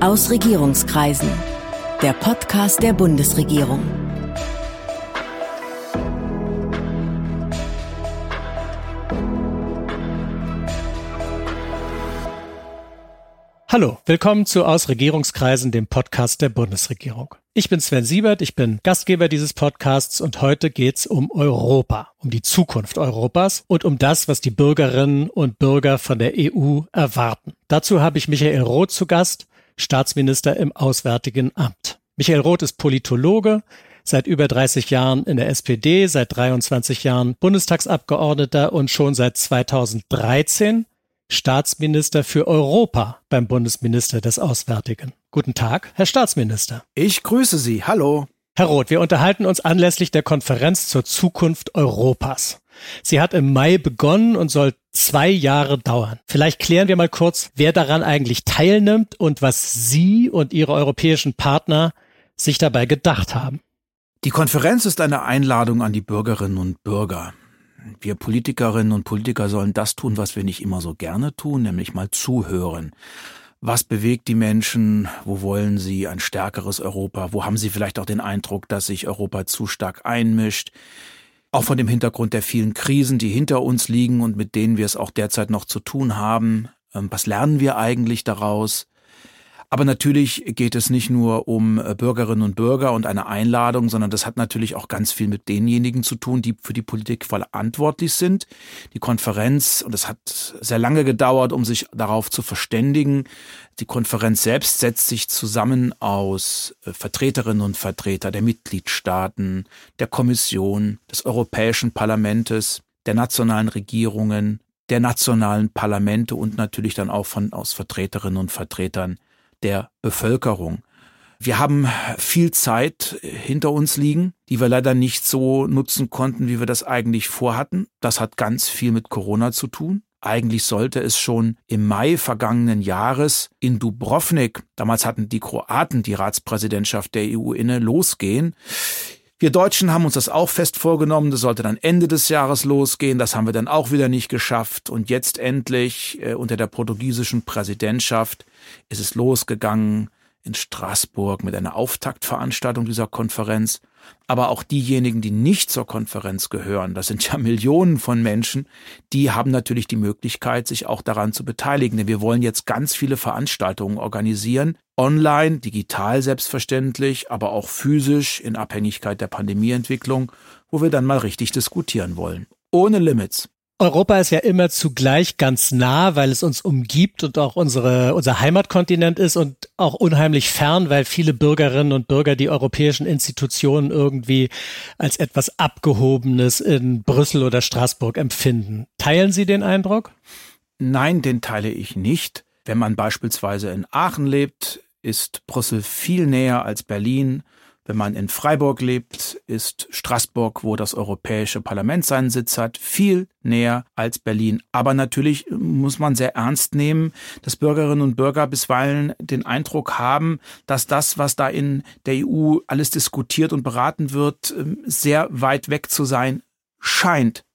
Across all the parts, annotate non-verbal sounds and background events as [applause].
Aus Regierungskreisen. Der Podcast der Bundesregierung. Hallo, willkommen zu Aus Regierungskreisen, dem Podcast der Bundesregierung. Ich bin Sven Siebert, ich bin Gastgeber dieses Podcasts und heute geht's um Europa, um die Zukunft Europas und um das, was die Bürgerinnen und Bürger von der EU erwarten. Dazu habe ich Michael Roth zu Gast, Staatsminister im Auswärtigen Amt. Michael Roth ist Politologe, seit über 30 Jahren in der SPD, seit 23 Jahren Bundestagsabgeordneter und schon seit 2013 Staatsminister für Europa beim Bundesminister des Auswärtigen. Guten Tag, Herr Staatsminister. Ich grüße Sie. Hallo. Herr Roth, wir unterhalten uns anlässlich der Konferenz zur Zukunft Europas. Sie hat im Mai begonnen und soll zwei Jahre dauern. Vielleicht klären wir mal kurz, wer daran eigentlich teilnimmt und was Sie und Ihre europäischen Partner sich dabei gedacht haben. Die Konferenz ist eine Einladung an die Bürgerinnen und Bürger. Wir Politikerinnen und Politiker sollen das tun, was wir nicht immer so gerne tun, nämlich mal zuhören. Was bewegt die Menschen? Wo wollen sie ein stärkeres Europa? Wo haben sie vielleicht auch den Eindruck, dass sich Europa zu stark einmischt? Auch von dem Hintergrund der vielen Krisen, die hinter uns liegen und mit denen wir es auch derzeit noch zu tun haben. Ähm, was lernen wir eigentlich daraus? Aber natürlich geht es nicht nur um äh, Bürgerinnen und Bürger und eine Einladung, sondern das hat natürlich auch ganz viel mit denjenigen zu tun, die für die Politik verantwortlich sind. Die Konferenz, und es hat sehr lange gedauert, um sich darauf zu verständigen, die Konferenz selbst setzt sich zusammen aus äh, Vertreterinnen und Vertreter der Mitgliedstaaten, der Kommission, des Europäischen Parlamentes, der nationalen Regierungen, der nationalen Parlamente und natürlich dann auch von aus Vertreterinnen und Vertretern der Bevölkerung. Wir haben viel Zeit hinter uns liegen, die wir leider nicht so nutzen konnten, wie wir das eigentlich vorhatten. Das hat ganz viel mit Corona zu tun. Eigentlich sollte es schon im Mai vergangenen Jahres in Dubrovnik, damals hatten die Kroaten die Ratspräsidentschaft der EU inne, losgehen. Wir Deutschen haben uns das auch fest vorgenommen, das sollte dann Ende des Jahres losgehen, das haben wir dann auch wieder nicht geschafft. Und jetzt endlich äh, unter der portugiesischen Präsidentschaft ist es losgegangen in Straßburg mit einer Auftaktveranstaltung dieser Konferenz aber auch diejenigen, die nicht zur Konferenz gehören, das sind ja [laughs] Millionen von Menschen, die haben natürlich die Möglichkeit, sich auch daran zu beteiligen. Denn wir wollen jetzt ganz viele Veranstaltungen organisieren, online, digital selbstverständlich, aber auch physisch in Abhängigkeit der Pandemieentwicklung, wo wir dann mal richtig diskutieren wollen. Ohne Limits. Europa ist ja immer zugleich ganz nah, weil es uns umgibt und auch unsere, unser Heimatkontinent ist und auch unheimlich fern, weil viele Bürgerinnen und Bürger die europäischen Institutionen irgendwie als etwas Abgehobenes in Brüssel oder Straßburg empfinden. Teilen Sie den Eindruck? Nein, den teile ich nicht. Wenn man beispielsweise in Aachen lebt, ist Brüssel viel näher als Berlin wenn man in Freiburg lebt, ist Straßburg, wo das Europäische Parlament seinen Sitz hat, viel näher als Berlin. Aber natürlich muss man sehr ernst nehmen, dass Bürgerinnen und Bürger bisweilen den Eindruck haben, dass das, was da in der EU alles diskutiert und beraten wird, sehr weit weg zu sein scheint.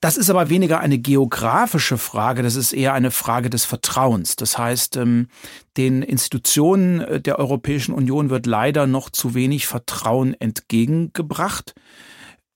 Das ist aber weniger eine geografische Frage, das ist eher eine Frage des Vertrauens. Das heißt, ähm, den Institutionen äh, der Europäischen Union wird leider noch zu wenig Vertrauen entgegengebracht.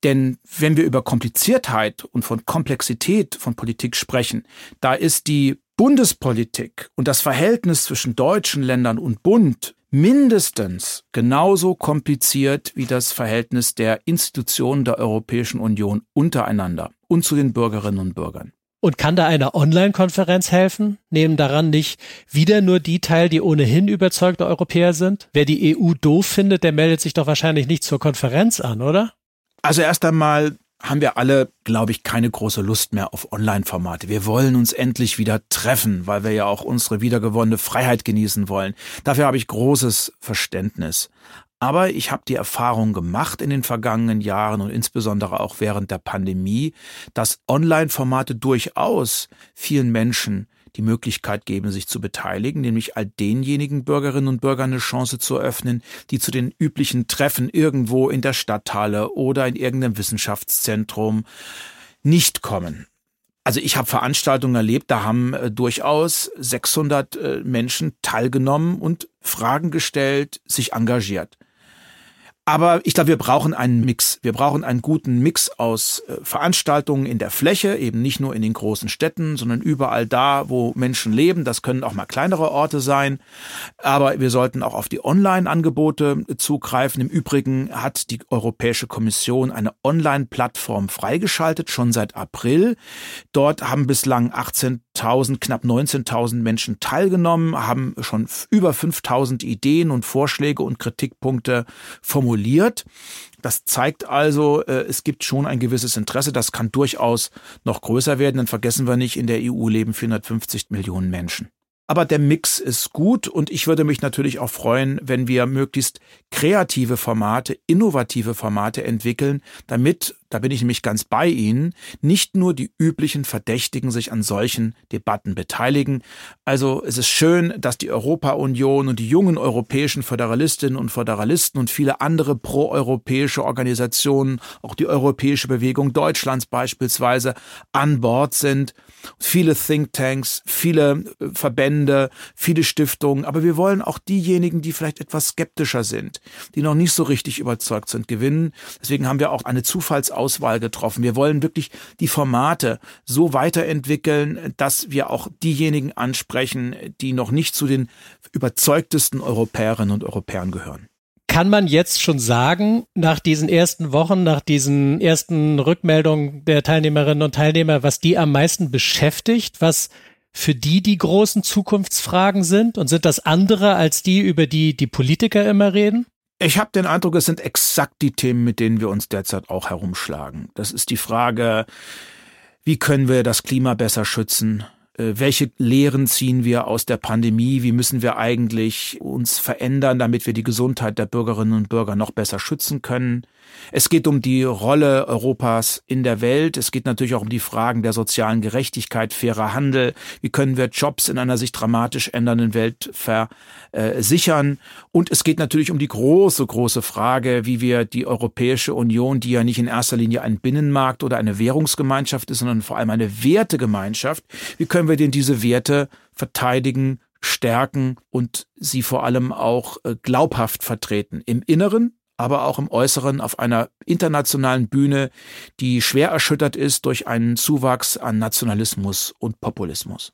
Denn wenn wir über Kompliziertheit und von Komplexität von Politik sprechen, da ist die Bundespolitik und das Verhältnis zwischen deutschen Ländern und Bund mindestens genauso kompliziert wie das Verhältnis der Institutionen der Europäischen Union untereinander und zu den Bürgerinnen und Bürgern. Und kann da eine Online-Konferenz helfen? Nehmen daran nicht wieder nur die teil, die ohnehin überzeugte Europäer sind? Wer die EU doof findet, der meldet sich doch wahrscheinlich nicht zur Konferenz an, oder? Also erst einmal haben wir alle, glaube ich, keine große Lust mehr auf Online-Formate. Wir wollen uns endlich wieder treffen, weil wir ja auch unsere wiedergewonnene Freiheit genießen wollen. Dafür habe ich großes Verständnis. Aber ich habe die Erfahrung gemacht in den vergangenen Jahren und insbesondere auch während der Pandemie, dass Online-Formate durchaus vielen Menschen die Möglichkeit geben, sich zu beteiligen, nämlich all denjenigen Bürgerinnen und Bürgern eine Chance zu eröffnen, die zu den üblichen Treffen irgendwo in der Stadthalle oder in irgendeinem Wissenschaftszentrum nicht kommen. Also ich habe Veranstaltungen erlebt, da haben äh, durchaus 600 äh, Menschen teilgenommen und Fragen gestellt, sich engagiert. Aber ich glaube, wir brauchen einen Mix. Wir brauchen einen guten Mix aus äh, Veranstaltungen in der Fläche, eben nicht nur in den großen Städten, sondern überall da, wo Menschen leben. Das können auch mal kleinere Orte sein. Aber wir sollten auch auf die Online-Angebote zugreifen. Im Übrigen hat die Europäische Kommission eine Online-Plattform freigeschaltet, schon seit April. Dort haben bislang 18.000, knapp 19.000 Menschen teilgenommen, haben schon über 5.000 Ideen und Vorschläge und Kritikpunkte formuliert. Das zeigt also, äh, es gibt schon ein gewisses Interesse. Das kann durchaus noch größer werden. Dann vergessen wir nicht, in der EU leben 450 Millionen Menschen. Aber der Mix ist gut und ich würde mich natürlich auch freuen, wenn wir möglichst kreative Formate, innovative Formate entwickeln, damit da bin ich nämlich ganz bei Ihnen, nicht nur die üblichen Verdächtigen sich an solchen Debatten beteiligen. Also es ist schön, dass die Europa-Union und die jungen europäischen Föderalistinnen und Föderalisten und viele andere proeuropäische Organisationen, auch die Europäische Bewegung Deutschlands beispielsweise, an Bord sind. Viele Thinktanks, viele äh, Verbände, viele Stiftungen. Aber wir wollen auch diejenigen, die vielleicht etwas skeptischer sind, die noch nicht so richtig überzeugt sind, gewinnen. Deswegen haben wir auch eine Zufalls Auswahl getroffen. Wir wollen wirklich die Formate so weiterentwickeln, dass wir auch diejenigen ansprechen, die noch nicht zu den überzeugtesten Europäerinnen und Europäern gehören. Kann man jetzt schon sagen, nach diesen ersten Wochen, nach diesen ersten Rückmeldungen der Teilnehmerinnen und Teilnehmer, was die am meisten beschäftigt, was für die die großen Zukunftsfragen sind? Und sind das andere als die, über die die Politiker immer reden? Ich habe den Eindruck, es sind exakt die Themen, mit denen wir uns derzeit auch herumschlagen. Das ist die Frage, wie können wir das Klima besser schützen? Äh, welche Lehren ziehen wir aus der Pandemie? Wie müssen wir eigentlich uns verändern, damit wir die Gesundheit der Bürgerinnen und Bürger noch besser schützen können? Es geht um die Rolle Europas in der Welt. Es geht natürlich auch um die Fragen der sozialen Gerechtigkeit, fairer Handel. Wie können wir Jobs in einer sich dramatisch ändernden Welt versichern? Und es geht natürlich um die große, große Frage, wie wir die Europäische Union, die ja nicht in erster Linie ein Binnenmarkt oder eine Währungsgemeinschaft ist, sondern vor allem eine Wertegemeinschaft, wie können wir denn diese Werte verteidigen, stärken und sie vor allem auch äh, glaubhaft vertreten. Im Inneren aber auch im Äußeren auf einer internationalen Bühne, die schwer erschüttert ist durch einen Zuwachs an Nationalismus und Populismus.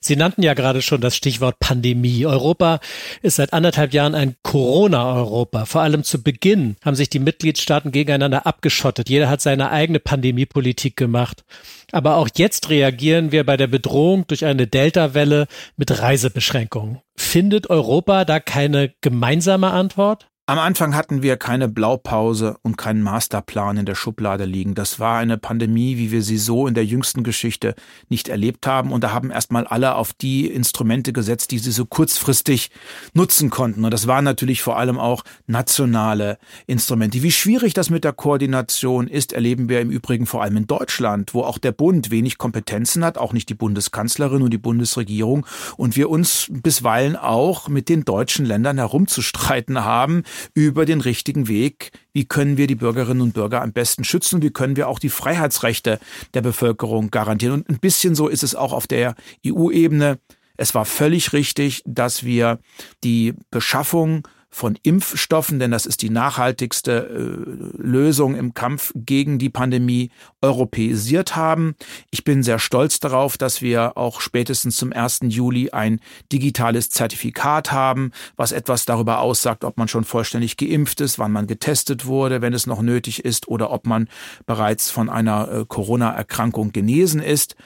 Sie nannten ja gerade schon das Stichwort Pandemie. Europa ist seit anderthalb Jahren ein Corona-Europa. Vor allem zu Beginn haben sich die Mitgliedstaaten gegeneinander abgeschottet. Jeder hat seine eigene Pandemiepolitik gemacht. Aber auch jetzt reagieren wir bei der Bedrohung durch eine Delta-Welle mit Reisebeschränkungen. Findet Europa da keine gemeinsame Antwort? Am Anfang hatten wir keine Blaupause und keinen Masterplan in der Schublade liegen. Das war eine Pandemie, wie wir sie so in der jüngsten Geschichte nicht erlebt haben. Und da haben erstmal alle auf die Instrumente gesetzt, die sie so kurzfristig nutzen konnten. Und das waren natürlich vor allem auch nationale Instrumente. Wie schwierig das mit der Koordination ist, erleben wir im Übrigen vor allem in Deutschland, wo auch der Bund wenig Kompetenzen hat, auch nicht die Bundeskanzlerin und die Bundesregierung. Und wir uns bisweilen auch mit den deutschen Ländern herumzustreiten haben, über den richtigen Weg. Wie können wir die Bürgerinnen und Bürger am besten schützen? Wie können wir auch die Freiheitsrechte der Bevölkerung garantieren? Und ein bisschen so ist es auch auf der EU-Ebene. Es war völlig richtig, dass wir die Beschaffung von Impfstoffen, denn das ist die nachhaltigste äh, Lösung im Kampf gegen die Pandemie, europäisiert haben. Ich bin sehr stolz darauf, dass wir auch spätestens zum 1. Juli ein digitales Zertifikat haben, was etwas darüber aussagt, ob man schon vollständig geimpft ist, wann man getestet wurde, wenn es noch nötig ist, oder ob man bereits von einer äh, Corona-Erkrankung genesen ist.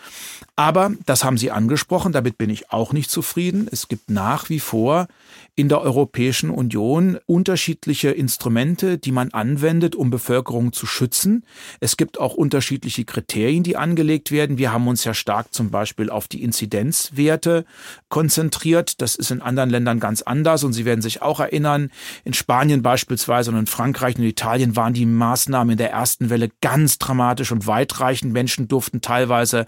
Aber, das haben Sie angesprochen, damit bin ich auch nicht zufrieden. Es gibt nach wie vor in der Europäischen Union unterschiedliche Instrumente, die man anwendet, um Bevölkerung zu schützen. Es gibt auch unterschiedliche Kriterien, die angelegt werden. Wir haben uns ja stark zum Beispiel auf die Inzidenzwerte konzentriert. Das ist in anderen Ländern ganz anders und Sie werden sich auch erinnern, in Spanien beispielsweise und in Frankreich und Italien waren die Maßnahmen in der ersten Welle ganz dramatisch und weitreichend. Menschen durften teilweise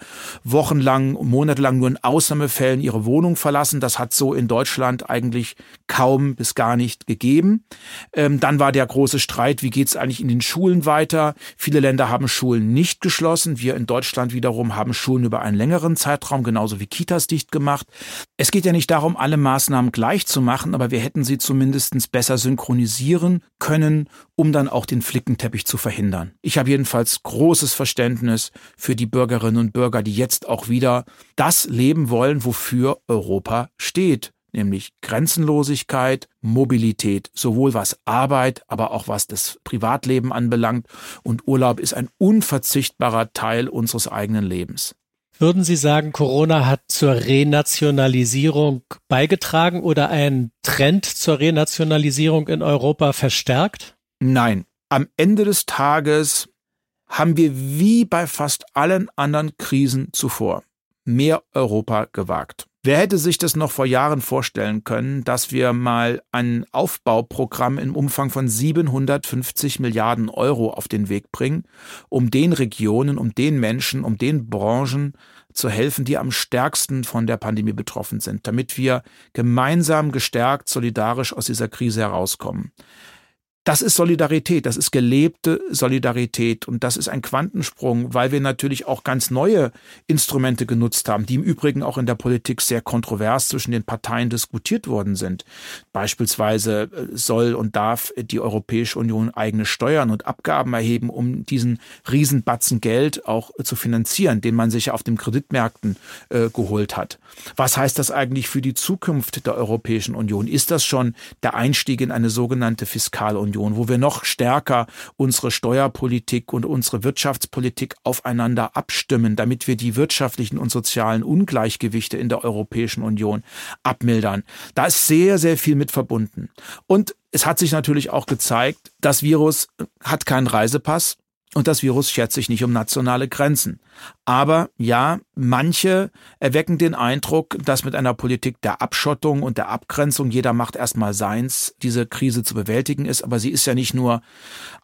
wochenlang, monatelang nur in Ausnahmefällen ihre Wohnung verlassen. Das hat so in Deutschland eigentlich kaum bis gar nicht gegeben. Ähm, dann war der große Streit, wie geht es eigentlich in den Schulen weiter? Viele Länder haben Schulen nicht geschlossen. Wir in Deutschland wiederum haben Schulen über einen längeren Zeitraum, genauso wie Kitas dicht gemacht. Es geht ja nicht darum, alle Maßnahmen gleich zu machen, aber wir hätten sie zumindest besser synchronisieren können, um dann auch den Flickenteppich zu verhindern. Ich habe jedenfalls großes Verständnis für die Bürgerinnen und Bürger, die jetzt auch wieder das leben wollen, wofür Europa steht nämlich Grenzenlosigkeit, Mobilität, sowohl was Arbeit, aber auch was das Privatleben anbelangt. Und Urlaub ist ein unverzichtbarer Teil unseres eigenen Lebens. Würden Sie sagen, Corona hat zur Renationalisierung beigetragen oder einen Trend zur Renationalisierung in Europa verstärkt? Nein. Am Ende des Tages haben wir wie bei fast allen anderen Krisen zuvor mehr Europa gewagt. Wer hätte sich das noch vor Jahren vorstellen können, dass wir mal ein Aufbauprogramm im Umfang von 750 Milliarden Euro auf den Weg bringen, um den Regionen, um den Menschen, um den Branchen zu helfen, die am stärksten von der Pandemie betroffen sind, damit wir gemeinsam gestärkt, solidarisch aus dieser Krise herauskommen. Das ist Solidarität, das ist gelebte Solidarität und das ist ein Quantensprung, weil wir natürlich auch ganz neue Instrumente genutzt haben, die im Übrigen auch in der Politik sehr kontrovers zwischen den Parteien diskutiert worden sind. Beispielsweise äh, soll und darf die Europäische Union eigene Steuern und Abgaben erheben, um diesen Riesenbatzen Geld auch zu finanzieren, den man sich auf den Kreditmärkten äh, geholt hat. Was heißt das eigentlich für die Zukunft der Europäischen Union? Ist das schon der Einstieg in eine sogenannte Fiskalunion? Union, wo wir noch stärker unsere Steuerpolitik und unsere Wirtschaftspolitik aufeinander abstimmen, damit wir die wirtschaftlichen und sozialen Ungleichgewichte in der Europäischen Union abmildern. Da ist sehr, sehr viel mit verbunden. Und es hat sich natürlich auch gezeigt, das Virus hat keinen Reisepass. Und das Virus schert sich nicht um nationale Grenzen. Aber ja, manche erwecken den Eindruck, dass mit einer Politik der Abschottung und der Abgrenzung, jeder macht erstmal seins, diese Krise zu bewältigen ist. Aber sie ist ja nicht nur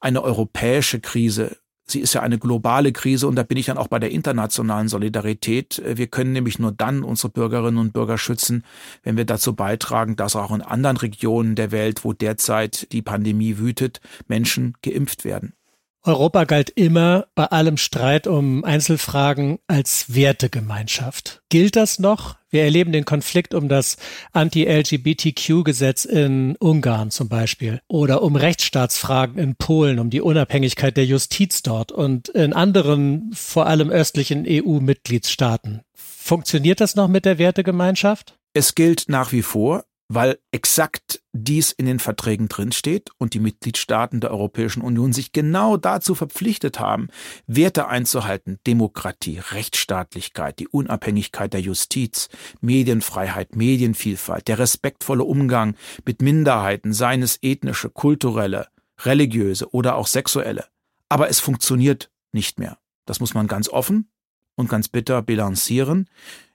eine europäische Krise. Sie ist ja eine globale Krise und da bin ich dann auch bei der internationalen Solidarität. Wir können nämlich nur dann unsere Bürgerinnen und Bürger schützen, wenn wir dazu beitragen, dass auch in anderen Regionen der Welt, wo derzeit die Pandemie wütet, Menschen geimpft werden. Europa galt immer bei allem Streit um Einzelfragen als Wertegemeinschaft. Gilt das noch? Wir erleben den Konflikt um das Anti-LGBTQ-Gesetz in Ungarn zum Beispiel oder um Rechtsstaatsfragen in Polen, um die Unabhängigkeit der Justiz dort und in anderen, vor allem östlichen EU-Mitgliedstaaten. Funktioniert das noch mit der Wertegemeinschaft? Es gilt nach wie vor weil exakt dies in den Verträgen drinsteht und die Mitgliedstaaten der Europäischen Union sich genau dazu verpflichtet haben, Werte einzuhalten, Demokratie, Rechtsstaatlichkeit, die Unabhängigkeit der Justiz, Medienfreiheit, Medienvielfalt, der respektvolle Umgang mit Minderheiten, seien es ethnische, kulturelle, religiöse oder auch sexuelle. Aber es funktioniert nicht mehr. Das muss man ganz offen und ganz bitter bilanzieren.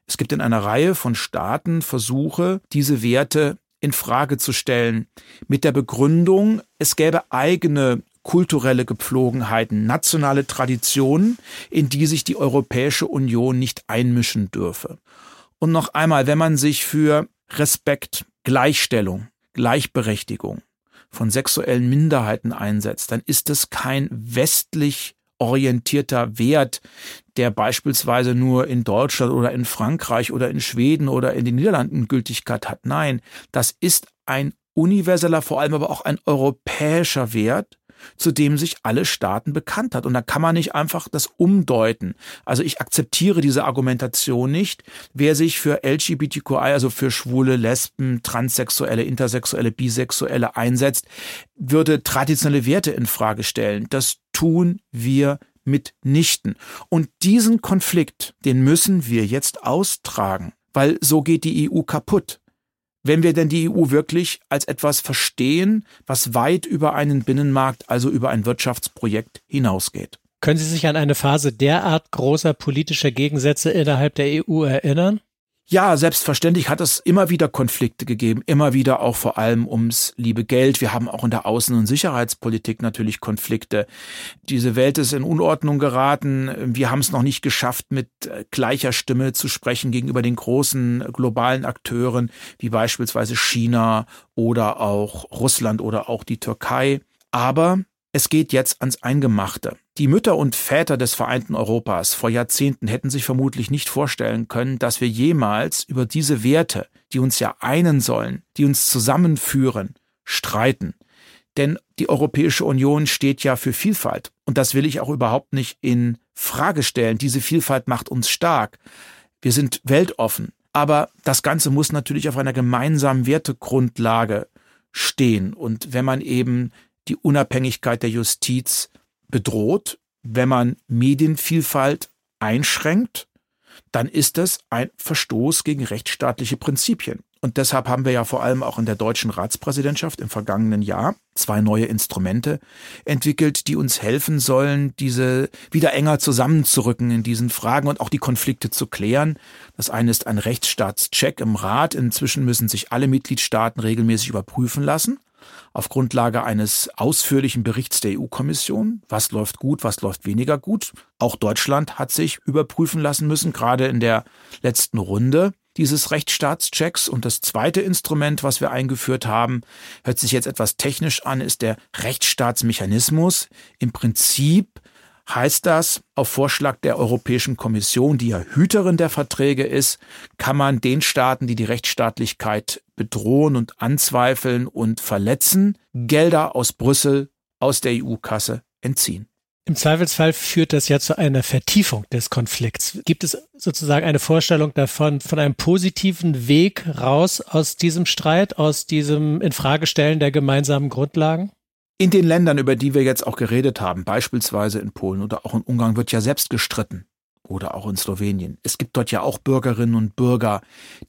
Es gibt in einer Reihe von Staaten Versuche, diese Werte in Frage zu stellen, mit der Begründung, es gäbe eigene kulturelle Gepflogenheiten, nationale Traditionen, in die sich die Europäische Union nicht einmischen dürfe. Und noch einmal, wenn man sich für Respekt, Gleichstellung, Gleichberechtigung von sexuellen Minderheiten einsetzt, dann ist es kein westlich orientierter Wert, der beispielsweise nur in Deutschland oder in Frankreich oder in Schweden oder in den Niederlanden Gültigkeit hat. Nein, das ist ein universeller, vor allem aber auch ein europäischer Wert, zu dem sich alle Staaten bekannt hat. Und da kann man nicht einfach das umdeuten. Also ich akzeptiere diese Argumentation nicht. Wer sich für LGBTQI, also für Schwule, Lesben, Transsexuelle, Intersexuelle, Bisexuelle einsetzt, würde traditionelle Werte in Frage stellen. Das tun wir mitnichten. Und diesen Konflikt, den müssen wir jetzt austragen, weil so geht die EU kaputt. Wenn wir denn die EU wirklich als etwas verstehen, was weit über einen Binnenmarkt, also über ein Wirtschaftsprojekt hinausgeht. Können Sie sich an eine Phase derart großer politischer Gegensätze innerhalb der EU erinnern? Ja, selbstverständlich hat es immer wieder Konflikte gegeben, immer wieder auch vor allem ums liebe Geld. Wir haben auch in der Außen- und Sicherheitspolitik natürlich Konflikte. Diese Welt ist in Unordnung geraten. Wir haben es noch nicht geschafft, mit äh, gleicher Stimme zu sprechen gegenüber den großen globalen Akteuren, wie beispielsweise China oder auch Russland oder auch die Türkei. Aber es geht jetzt ans Eingemachte. Die Mütter und Väter des vereinten Europas vor Jahrzehnten hätten sich vermutlich nicht vorstellen können, dass wir jemals über diese Werte, die uns ja einen sollen, die uns zusammenführen, streiten. Denn die Europäische Union steht ja für Vielfalt. Und das will ich auch überhaupt nicht in Frage stellen. Diese Vielfalt macht uns stark. Wir sind weltoffen. Aber das Ganze muss natürlich auf einer gemeinsamen Wertegrundlage stehen. Und wenn man eben die Unabhängigkeit der Justiz bedroht, wenn man Medienvielfalt einschränkt, dann ist das ein Verstoß gegen rechtsstaatliche Prinzipien. Und deshalb haben wir ja vor allem auch in der deutschen Ratspräsidentschaft im vergangenen Jahr zwei neue Instrumente entwickelt, die uns helfen sollen, diese wieder enger zusammenzurücken in diesen Fragen und auch die Konflikte zu klären. Das eine ist ein Rechtsstaatscheck im Rat. Inzwischen müssen sich alle Mitgliedstaaten regelmäßig überprüfen lassen auf Grundlage eines ausführlichen Berichts der EU-Kommission, was läuft gut, was läuft weniger gut. Auch Deutschland hat sich überprüfen lassen müssen, gerade in der letzten Runde dieses Rechtsstaatschecks. Und das zweite Instrument, was wir eingeführt haben, hört sich jetzt etwas technisch an, ist der Rechtsstaatsmechanismus. Im Prinzip heißt das, auf Vorschlag der Europäischen Kommission, die ja Hüterin der Verträge ist, kann man den Staaten, die die Rechtsstaatlichkeit bedrohen und anzweifeln und verletzen, Gelder aus Brüssel, aus der EU-Kasse entziehen. Im Zweifelsfall führt das ja zu einer Vertiefung des Konflikts. Gibt es sozusagen eine Vorstellung davon, von einem positiven Weg raus aus diesem Streit, aus diesem Infragestellen der gemeinsamen Grundlagen? In den Ländern, über die wir jetzt auch geredet haben, beispielsweise in Polen oder auch in Ungarn, wird ja selbst gestritten oder auch in Slowenien. Es gibt dort ja auch Bürgerinnen und Bürger,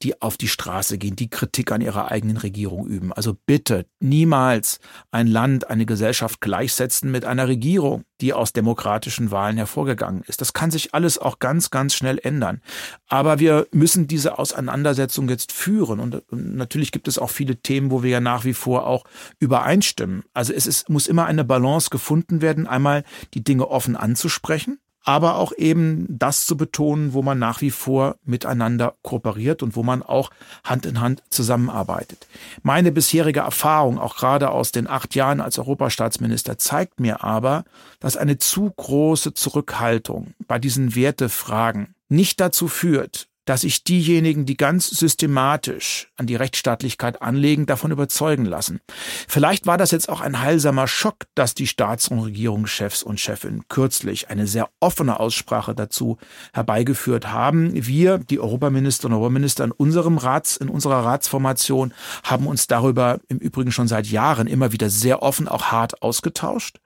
die auf die Straße gehen, die Kritik an ihrer eigenen Regierung üben. Also bitte niemals ein Land, eine Gesellschaft gleichsetzen mit einer Regierung, die aus demokratischen Wahlen hervorgegangen ist. Das kann sich alles auch ganz, ganz schnell ändern. Aber wir müssen diese Auseinandersetzung jetzt führen. Und natürlich gibt es auch viele Themen, wo wir ja nach wie vor auch übereinstimmen. Also es ist, muss immer eine Balance gefunden werden, einmal die Dinge offen anzusprechen aber auch eben das zu betonen, wo man nach wie vor miteinander kooperiert und wo man auch Hand in Hand zusammenarbeitet. Meine bisherige Erfahrung, auch gerade aus den acht Jahren als Europastaatsminister, zeigt mir aber, dass eine zu große Zurückhaltung bei diesen Wertefragen nicht dazu führt, dass sich diejenigen, die ganz systematisch an die Rechtsstaatlichkeit anlegen, davon überzeugen lassen. Vielleicht war das jetzt auch ein heilsamer Schock, dass die Staats- und Regierungschefs und Chefinnen kürzlich eine sehr offene Aussprache dazu herbeigeführt haben. Wir, die Europaminister und Europaminister in unserem Rats, in unserer Ratsformation, haben uns darüber im Übrigen schon seit Jahren immer wieder sehr offen, auch hart ausgetauscht.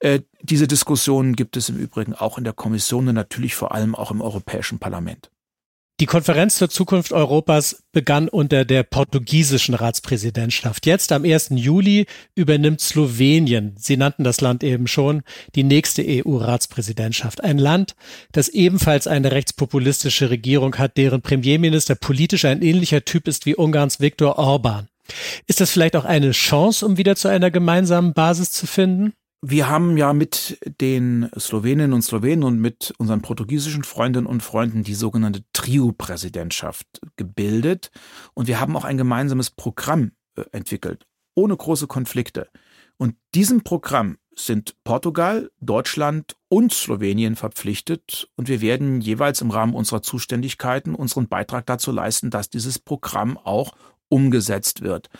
Äh, diese Diskussionen gibt es im Übrigen auch in der Kommission und natürlich vor allem auch im Europäischen Parlament. Die Konferenz zur Zukunft Europas begann unter der portugiesischen Ratspräsidentschaft. Jetzt am 1. Juli übernimmt Slowenien, Sie nannten das Land eben schon, die nächste EU-Ratspräsidentschaft. Ein Land, das ebenfalls eine rechtspopulistische Regierung hat, deren Premierminister politisch ein ähnlicher Typ ist wie Ungarns Viktor Orban. Ist das vielleicht auch eine Chance, um wieder zu einer gemeinsamen Basis zu finden? Wir haben ja mit den Sloweninnen und Slowenen und mit unseren portugiesischen Freundinnen und Freunden die sogenannte Trio-Präsidentschaft gebildet. Und wir haben auch ein gemeinsames Programm äh, entwickelt, ohne große Konflikte. Und diesem Programm sind Portugal, Deutschland und Slowenien verpflichtet und wir werden jeweils im Rahmen unserer Zuständigkeiten unseren Beitrag dazu leisten, dass dieses Programm auch umgesetzt wird.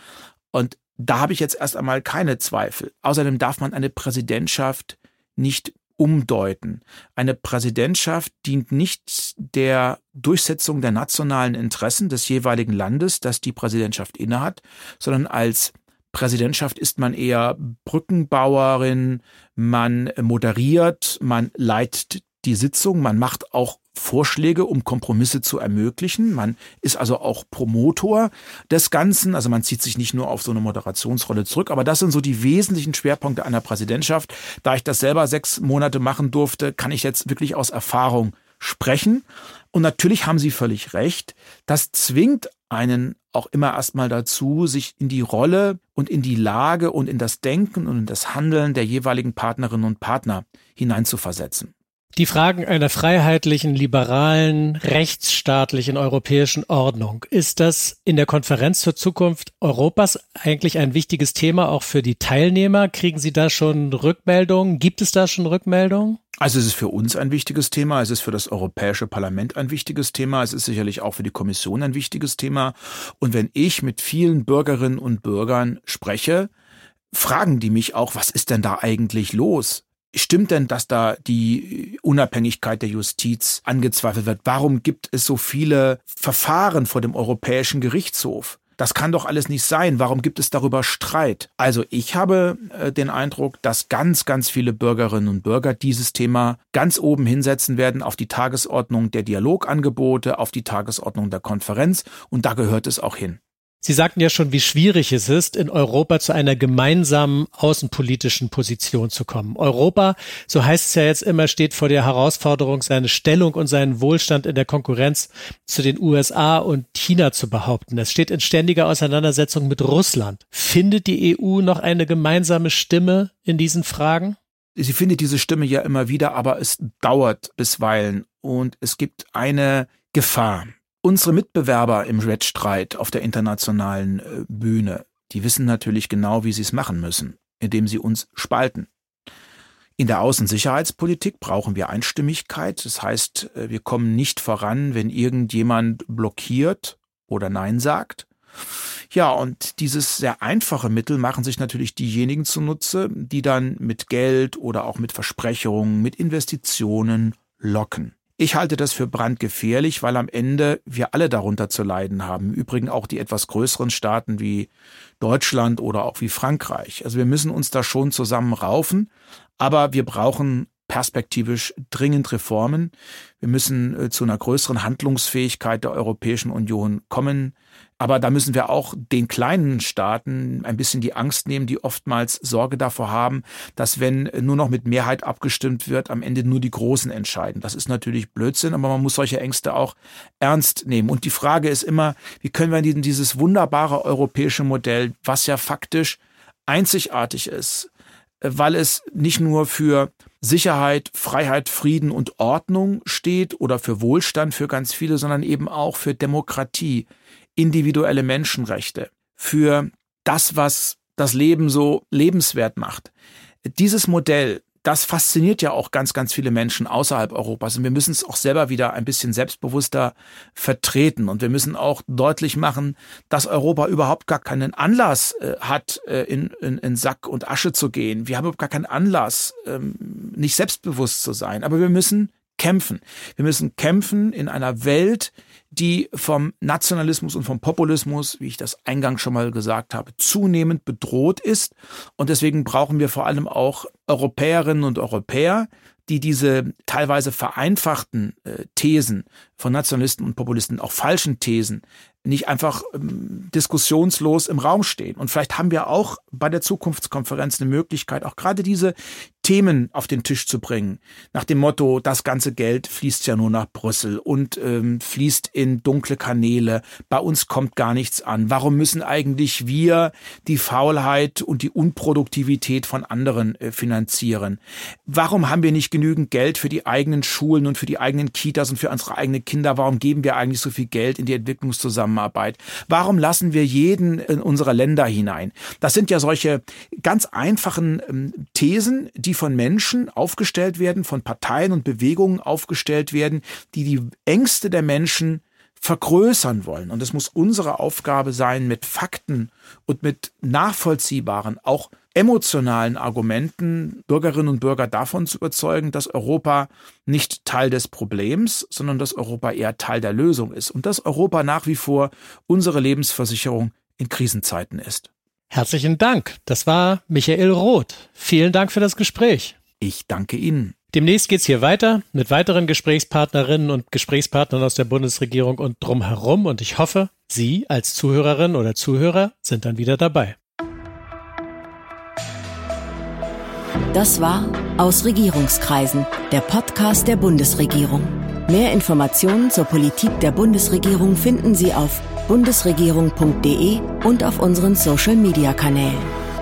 Und da habe ich jetzt erst einmal keine Zweifel. Außerdem darf man eine Präsidentschaft nicht umdeuten. Eine Präsidentschaft dient nicht der Durchsetzung der nationalen Interessen des jeweiligen Landes, das die Präsidentschaft innehat, sondern als Präsidentschaft ist man eher Brückenbauerin, man moderiert, man leitet die Sitzung, man macht auch Vorschläge, um Kompromisse zu ermöglichen. Man ist also auch Promotor des Ganzen. Also man zieht sich nicht nur auf so eine Moderationsrolle zurück. Aber das sind so die wesentlichen Schwerpunkte einer Präsidentschaft. Da ich das selber sechs Monate machen durfte, kann ich jetzt wirklich aus Erfahrung sprechen. Und natürlich haben Sie völlig recht, das zwingt einen auch immer erstmal dazu, sich in die Rolle und in die Lage und in das Denken und in das Handeln der jeweiligen Partnerinnen und Partner hineinzuversetzen. Die Fragen einer freiheitlichen, liberalen, rechtsstaatlichen europäischen Ordnung. Ist das in der Konferenz zur Zukunft Europas eigentlich ein wichtiges Thema auch für die Teilnehmer? Kriegen Sie da schon Rückmeldungen? Gibt es da schon Rückmeldungen? Also es ist für uns ein wichtiges Thema, es ist für das Europäische Parlament ein wichtiges Thema, es ist sicherlich auch für die Kommission ein wichtiges Thema. Und wenn ich mit vielen Bürgerinnen und Bürgern spreche, fragen die mich auch, was ist denn da eigentlich los? Stimmt denn, dass da die Unabhängigkeit der Justiz angezweifelt wird? Warum gibt es so viele Verfahren vor dem Europäischen Gerichtshof? Das kann doch alles nicht sein. Warum gibt es darüber Streit? Also ich habe äh, den Eindruck, dass ganz, ganz viele Bürgerinnen und Bürger dieses Thema ganz oben hinsetzen werden auf die Tagesordnung der Dialogangebote, auf die Tagesordnung der Konferenz und da gehört es auch hin. Sie sagten ja schon, wie schwierig es ist, in Europa zu einer gemeinsamen außenpolitischen Position zu kommen. Europa, so heißt es ja jetzt immer, steht vor der Herausforderung, seine Stellung und seinen Wohlstand in der Konkurrenz zu den USA und China zu behaupten. Es steht in ständiger Auseinandersetzung mit Russland. Findet die EU noch eine gemeinsame Stimme in diesen Fragen? Sie findet diese Stimme ja immer wieder, aber es dauert bisweilen und es gibt eine Gefahr. Unsere Mitbewerber im Wettstreit auf der internationalen äh, Bühne, die wissen natürlich genau, wie sie es machen müssen, indem sie uns spalten. In der Außensicherheitspolitik brauchen wir Einstimmigkeit. Das heißt, äh, wir kommen nicht voran, wenn irgendjemand blockiert oder Nein sagt. Ja, und dieses sehr einfache Mittel machen sich natürlich diejenigen zunutze, die dann mit Geld oder auch mit Versprechungen, mit Investitionen locken. Ich halte das für brandgefährlich, weil am Ende wir alle darunter zu leiden haben. Im Übrigen auch die etwas größeren Staaten wie Deutschland oder auch wie Frankreich. Also wir müssen uns da schon zusammen raufen, aber wir brauchen perspektivisch dringend Reformen. Wir müssen äh, zu einer größeren Handlungsfähigkeit der Europäischen Union kommen. Aber da müssen wir auch den kleinen Staaten ein bisschen die Angst nehmen, die oftmals Sorge davor haben, dass wenn nur noch mit Mehrheit abgestimmt wird, am Ende nur die Großen entscheiden. Das ist natürlich Blödsinn, aber man muss solche Ängste auch ernst nehmen. Und die Frage ist immer, wie können wir dieses wunderbare europäische Modell, was ja faktisch einzigartig ist, weil es nicht nur für Sicherheit, Freiheit, Frieden und Ordnung steht oder für Wohlstand für ganz viele, sondern eben auch für Demokratie, individuelle Menschenrechte, für das, was das Leben so lebenswert macht. Dieses Modell das fasziniert ja auch ganz, ganz viele Menschen außerhalb Europas. Und wir müssen es auch selber wieder ein bisschen selbstbewusster vertreten. Und wir müssen auch deutlich machen, dass Europa überhaupt gar keinen Anlass äh, hat, äh, in, in, in Sack und Asche zu gehen. Wir haben überhaupt gar keinen Anlass, ähm, nicht selbstbewusst zu sein. Aber wir müssen kämpfen. Wir müssen kämpfen in einer Welt, die vom Nationalismus und vom Populismus, wie ich das eingangs schon mal gesagt habe, zunehmend bedroht ist. Und deswegen brauchen wir vor allem auch Europäerinnen und Europäer, die diese teilweise vereinfachten äh, Thesen von Nationalisten und Populisten, auch falschen Thesen, nicht einfach ähm, diskussionslos im Raum stehen. Und vielleicht haben wir auch bei der Zukunftskonferenz eine Möglichkeit, auch gerade diese Themen auf den Tisch zu bringen. Nach dem Motto, das ganze Geld fließt ja nur nach Brüssel und ähm, fließt in dunkle Kanäle. Bei uns kommt gar nichts an. Warum müssen eigentlich wir die Faulheit und die Unproduktivität von anderen äh, finanzieren? Warum haben wir nicht genügend Geld für die eigenen Schulen und für die eigenen Kitas und für unsere eigenen Kinder? Warum geben wir eigentlich so viel Geld in die Entwicklungszusammenarbeit? Warum lassen wir jeden in unsere Länder hinein? Das sind ja solche ganz einfachen ähm, Thesen, die von Menschen aufgestellt werden, von Parteien und Bewegungen aufgestellt werden, die die Ängste der Menschen vergrößern wollen. Und es muss unsere Aufgabe sein, mit Fakten und mit nachvollziehbaren, auch emotionalen Argumenten Bürgerinnen und Bürger davon zu überzeugen, dass Europa nicht Teil des Problems, sondern dass Europa eher Teil der Lösung ist und dass Europa nach wie vor unsere Lebensversicherung in Krisenzeiten ist. Herzlichen Dank. Das war Michael Roth. Vielen Dank für das Gespräch. Ich danke Ihnen. Demnächst geht's hier weiter mit weiteren Gesprächspartnerinnen und Gesprächspartnern aus der Bundesregierung und drumherum. Und ich hoffe, Sie als Zuhörerin oder Zuhörer sind dann wieder dabei. Das war Aus Regierungskreisen, der Podcast der Bundesregierung. Mehr Informationen zur Politik der Bundesregierung finden Sie auf bundesregierung.de und auf unseren Social-Media-Kanälen.